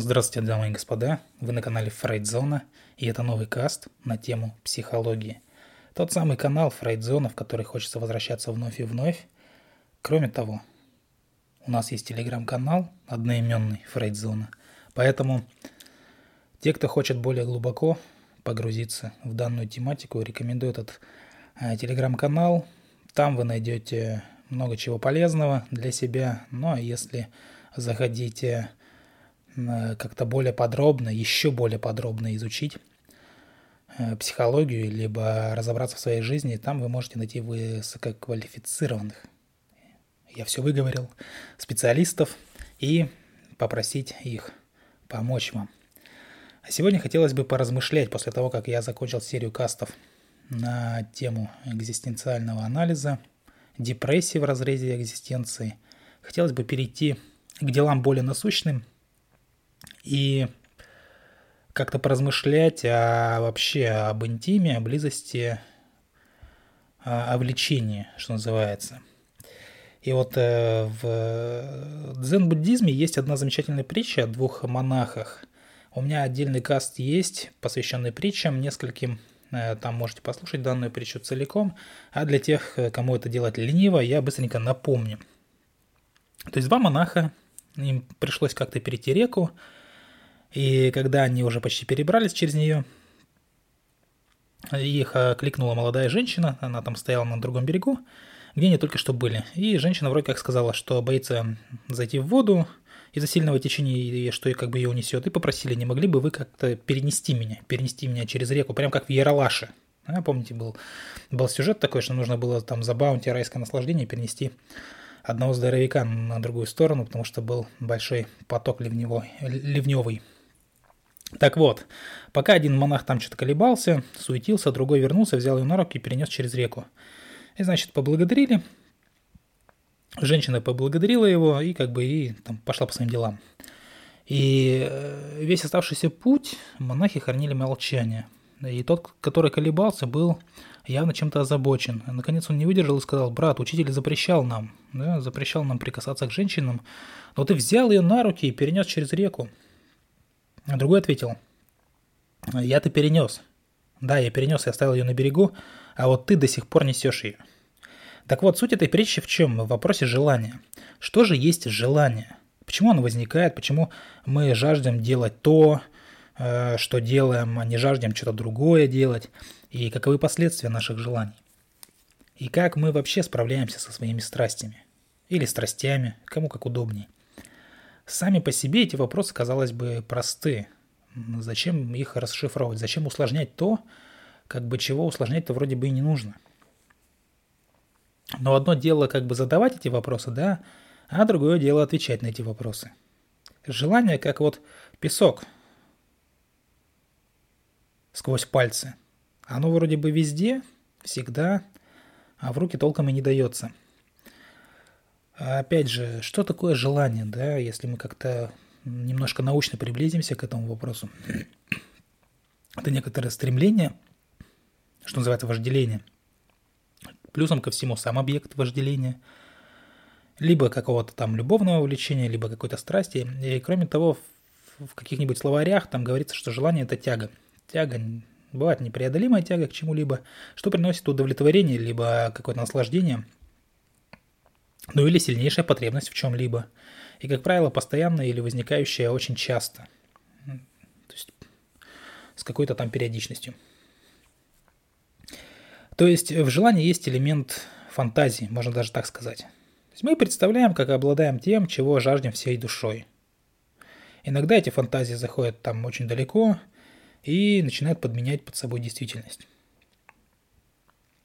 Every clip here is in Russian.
Здравствуйте, дамы и господа. Вы на канале Фрейдзона, и это новый каст на тему психологии. Тот самый канал Фрейдзона, в который хочется возвращаться вновь и вновь. Кроме того, у нас есть телеграм-канал одноименный Фрейдзона. Поэтому те, кто хочет более глубоко погрузиться в данную тематику, рекомендую этот э, телеграм-канал. Там вы найдете много чего полезного для себя. Ну а если заходите как-то более подробно, еще более подробно изучить э, психологию, либо разобраться в своей жизни, там вы можете найти высококвалифицированных, я все выговорил, специалистов и попросить их помочь вам. А сегодня хотелось бы поразмышлять после того, как я закончил серию кастов на тему экзистенциального анализа, депрессии в разрезе экзистенции. Хотелось бы перейти к делам более насущным и как-то поразмышлять о, вообще об интиме, о близости, о, о влечении, что называется. И вот э, в дзен-буддизме есть одна замечательная притча о двух монахах. У меня отдельный каст есть, посвященный притчам, нескольким Э, там можете послушать данную притчу целиком. А для тех, э, кому это делать лениво, я быстренько напомню. То есть два монаха, им пришлось как-то перейти реку, и когда они уже почти перебрались через нее, их кликнула молодая женщина, она там стояла на другом берегу, где они только что были. И женщина вроде как сказала, что боится зайти в воду, из-за сильного течения, что как бы ее унесет, и попросили, не могли бы вы как-то перенести меня, перенести меня через реку, прям как в Яралаше. А, помните, был, был сюжет такой, что нужно было там за баунти райское наслаждение перенести одного здоровяка на другую сторону, потому что был большой поток ливневой, ливневый. Так вот, пока один монах там что-то колебался, суетился, другой вернулся, взял ее на руки и перенес через реку. И, значит, поблагодарили, Женщина поблагодарила его и как бы и там пошла по своим делам. И э, весь оставшийся путь монахи хранили молчание. И тот, который колебался, был явно чем-то озабочен. Наконец он не выдержал и сказал, брат, учитель запрещал нам, да, запрещал нам прикасаться к женщинам, но ты взял ее на руки и перенес через реку. А другой ответил, я-то перенес. Да, я перенес и оставил ее на берегу, а вот ты до сих пор несешь ее. Так вот, суть этой притчи в чем? В вопросе желания. Что же есть желание? Почему оно возникает? Почему мы жаждем делать то, э, что делаем, а не жаждем что-то другое делать? И каковы последствия наших желаний? И как мы вообще справляемся со своими страстями? Или страстями, кому как удобнее. Сами по себе эти вопросы, казалось бы, просты. Зачем их расшифровывать? Зачем усложнять то, как бы чего усложнять-то вроде бы и не нужно – но одно дело как бы задавать эти вопросы, да, а другое дело отвечать на эти вопросы. Желание как вот песок сквозь пальцы. Оно вроде бы везде, всегда, а в руки толком и не дается. А опять же, что такое желание, да, если мы как-то немножко научно приблизимся к этому вопросу. Это некоторое стремление, что называется вожделение – Плюсом ко всему сам объект вожделения, либо какого-то там любовного увлечения, либо какой-то страсти. И кроме того, в каких-нибудь словарях там говорится, что желание – это тяга. Тяга бывает непреодолимая тяга к чему-либо, что приносит удовлетворение, либо какое-то наслаждение, ну или сильнейшая потребность в чем-либо. И, как правило, постоянная или возникающая очень часто. То есть с какой-то там периодичностью. То есть в желании есть элемент фантазии, можно даже так сказать. То есть мы представляем, как обладаем тем, чего жаждем всей душой. Иногда эти фантазии заходят там очень далеко и начинают подменять под собой действительность.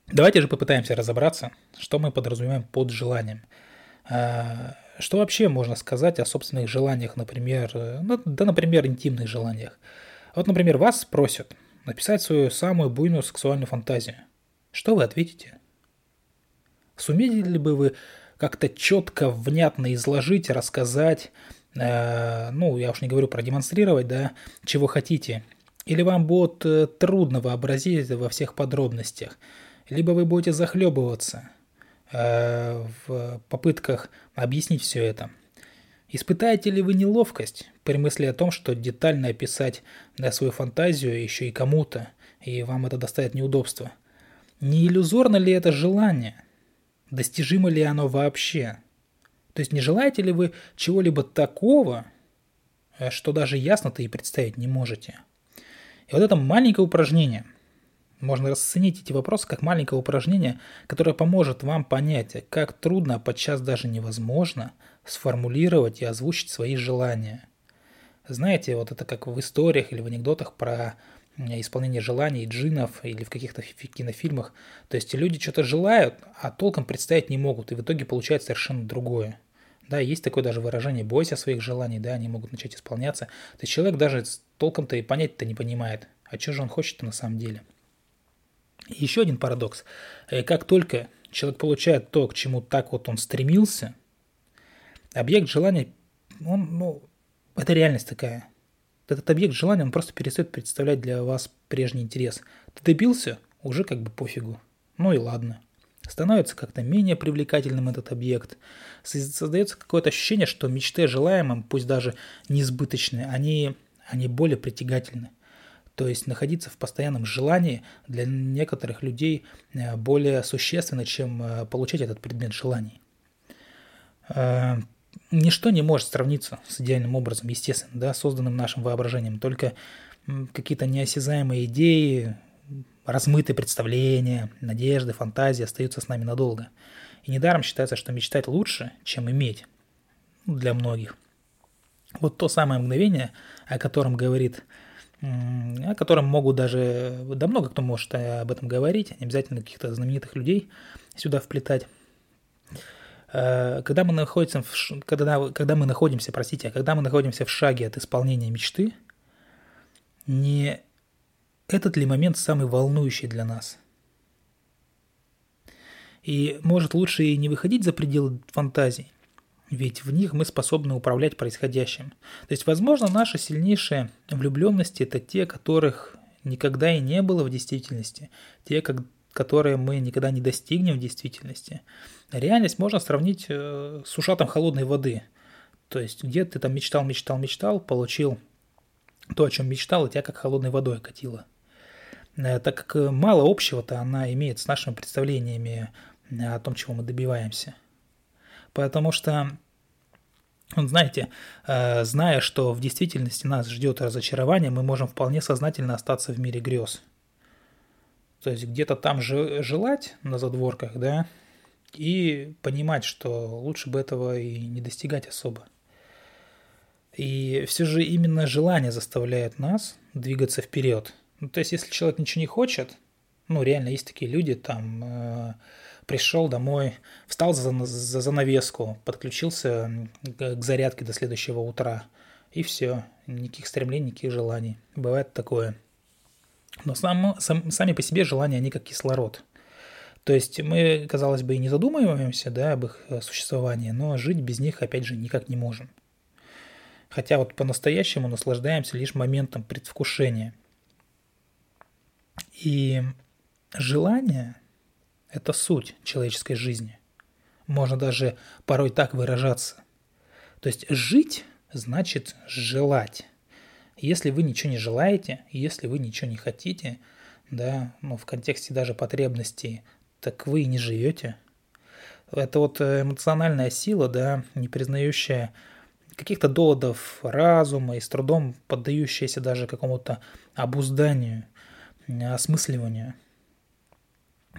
Давайте же попытаемся разобраться, что мы подразумеваем под желанием. А, что вообще можно сказать о собственных желаниях, например, ну, да, например, интимных желаниях. Вот, например, вас просят написать свою самую буйную сексуальную фантазию – что вы ответите? Сумели ли бы вы как-то четко, внятно изложить, рассказать, э, ну, я уж не говорю продемонстрировать, да, чего хотите? Или вам будет э, трудно вообразить во всех подробностях? Либо вы будете захлебываться э, в попытках объяснить все это? Испытаете ли вы неловкость при мысли о том, что детально описать да, свою фантазию еще и кому-то, и вам это доставит неудобства? Не иллюзорно ли это желание? Достижимо ли оно вообще? То есть не желаете ли вы чего-либо такого, э, что даже ясно-то и представить не можете? И вот это маленькое упражнение, можно расценить эти вопросы как маленькое упражнение, которое поможет вам понять, как трудно, а подчас даже невозможно – сформулировать и озвучить свои желания. Знаете, вот это как в историях или в анекдотах про исполнение желаний джинов или в каких-то кинофильмах. То есть люди что-то желают, а толком представить не могут, и в итоге получается совершенно другое. Да, есть такое даже выражение «бойся своих желаний», да, они могут начать исполняться. То есть человек даже толком-то и понять-то не понимает, а что же он хочет на самом деле. Еще один парадокс. Э, как только человек получает то, к чему так вот он стремился – объект желания, он, ну, это реальность такая. Этот объект желания, он просто перестает представлять для вас прежний интерес. Ты добился, уже как бы пофигу. Ну и ладно. Становится как-то менее привлекательным этот объект. Создается какое-то ощущение, что мечты о желаемом, пусть даже несбыточные, они, они более притягательны. То есть находиться в постоянном желании для некоторых людей э, более существенно, чем э, получать этот предмет желаний. Э, ничто не может сравниться с идеальным образом, естественно, да, созданным нашим воображением. Только какие-то неосязаемые идеи, размытые представления, надежды, фантазии остаются с нами надолго. И недаром считается, что мечтать лучше, чем иметь ну, для многих. Вот то самое мгновение, о котором говорит, о котором могут даже, да много кто может об этом говорить, не обязательно каких-то знаменитых людей сюда вплетать. Э, когда мы находимся, в, когда, когда мы находимся, простите, когда мы находимся в шаге от исполнения мечты, не этот ли момент самый волнующий для нас? И может лучше и не выходить за пределы фантазий, ведь в них мы способны управлять происходящим. То есть, возможно, наши сильнейшие влюбленности – это те, которых никогда и не было в действительности, те, как, которые мы никогда не достигнем в действительности. Реальность можно сравнить э, с ушатом холодной воды. То есть, где ты там мечтал, мечтал, мечтал, получил то, о чем мечтал, и тебя как холодной водой окатило. Э, так как э, мало общего-то она имеет с нашими представлениями о том, чего мы добиваемся. Потому что, знаете, зная, что в действительности нас ждет разочарование, мы можем вполне сознательно остаться в мире грез – то есть где-то там же желать на задворках, да, и понимать, что лучше бы этого и не достигать особо. И все же именно желание заставляет нас двигаться вперед. Ну, то есть, если человек ничего не хочет, ну, реально есть такие люди, там, э, пришел домой, встал за, за занавеску, подключился к зарядке до следующего утра, и все, никаких стремлений, никаких желаний. Бывает такое. Но сам, сам, сами по себе желания, они как кислород. То есть мы, казалось бы, и не задумываемся да, об их э, существовании, но жить без них, опять же, никак не можем. Хотя вот по-настоящему наслаждаемся лишь моментом предвкушения. И желание – это суть человеческой жизни. Можно даже порой так выражаться. То есть жить значит желать. Если вы ничего не желаете, если вы ничего не хотите, да, ну, в контексте даже потребностей, так вы и не живете. Это вот э, эмоциональная сила, да, не признающая каких-то доводов разума и с трудом поддающаяся даже какому-то обузданию, осмысливанию.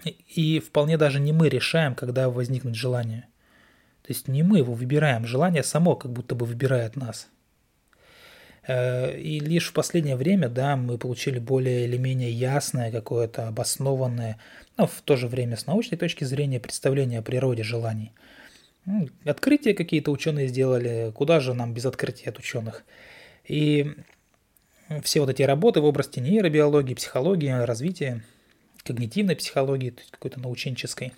И вполне даже не мы решаем, когда возникнет желание. То есть не мы его выбираем, желание само как будто бы выбирает нас – Э, и лишь в последнее время, да, мы получили более или менее ясное, какое-то обоснованное, но в то же время с научной точки зрения представление о природе желаний. Открытия какие-то ученые сделали, куда же нам без открытия от ученых. И все вот эти работы в области нейробиологии, психологии, развития, когнитивной психологии, то есть какой-то наученческой,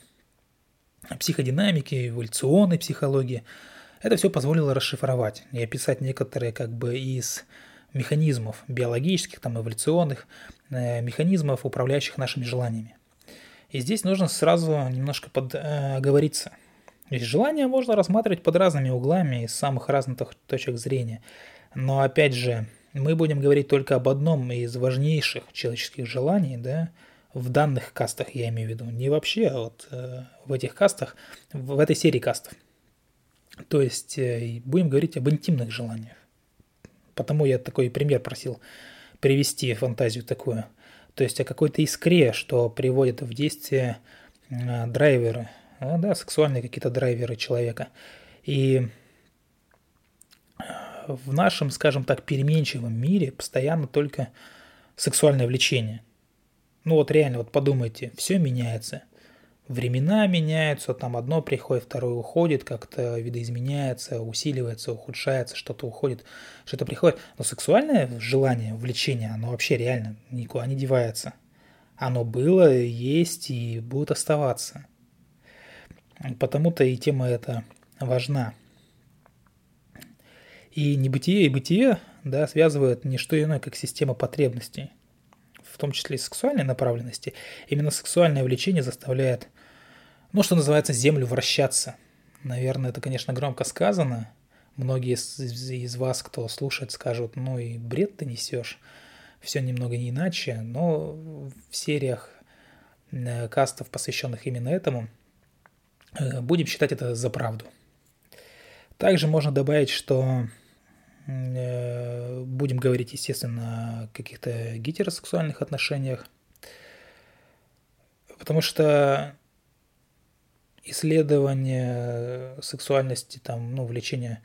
психодинамики, эволюционной психологии – это все позволило расшифровать и описать некоторые как бы из механизмов биологических, там, эволюционных, э, механизмов, управляющих нашими желаниями. И здесь нужно сразу немножко подоговориться. Э, Ведь желание можно рассматривать под разными углами из самых разных точек зрения. Но опять же, мы будем говорить только об одном из важнейших человеческих желаний, да, в данных кастах я имею в виду, не вообще, а вот э, в этих кастах, в, в этой серии кастов. То есть э, будем говорить об интимных желаниях. Потому я такой пример просил привести фантазию такую. То есть о какой-то искре, что приводит в действие э, драйверы, а, да, сексуальные какие-то драйверы человека. И в нашем, скажем так, переменчивом мире постоянно только сексуальное влечение. Ну вот реально, вот подумайте, все меняется. Времена меняются, там одно приходит, второе уходит, как-то видоизменяется, усиливается, ухудшается, что-то уходит, что-то приходит. Но сексуальное желание, влечение, оно вообще реально никуда не девается. Оно было, есть и будет оставаться. Потому-то и тема эта важна. И небытие и бытие да, связывают не что иное, как система потребностей, в том числе и сексуальной направленности. Именно сексуальное влечение заставляет, ну, что называется, землю вращаться. Наверное, это, конечно, громко сказано. Многие из, из вас, кто слушает, скажут, ну и бред ты несешь. Все немного не иначе, но в сериях э, кастов, посвященных именно этому, э, будем считать это за правду. Также можно добавить, что будем говорить, естественно, о каких-то гетеросексуальных отношениях. Потому что исследование сексуальности, там, ну, влечения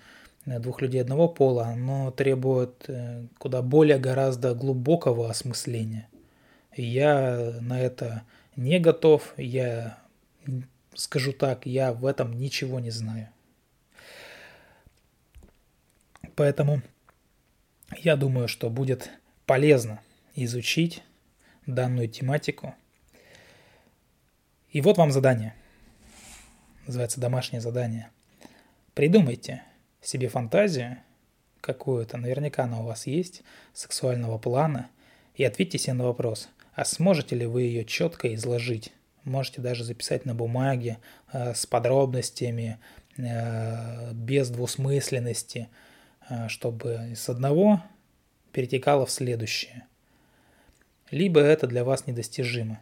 двух людей одного пола, оно требует э, куда более гораздо глубокого осмысления. Я на это не готов, я скажу так, я в этом ничего не знаю. Поэтому я думаю, что будет полезно изучить данную тематику. И вот вам задание. Называется домашнее задание. Придумайте себе фантазию какую-то, наверняка она у вас есть, сексуального плана, и ответьте себе на вопрос, а сможете ли вы ее четко изложить? Можете даже записать на бумаге э, с подробностями, э, без двусмысленности – чтобы с одного перетекало в следующее. Либо это для вас недостижимо.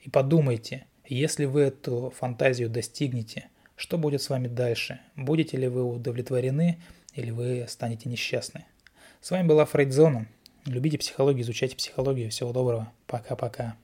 И подумайте, если вы эту фантазию достигнете, что будет с вами дальше? Будете ли вы удовлетворены или вы станете несчастны? С вами была Фрейдзона. Любите психологию, изучайте психологию. Всего доброго. Пока-пока.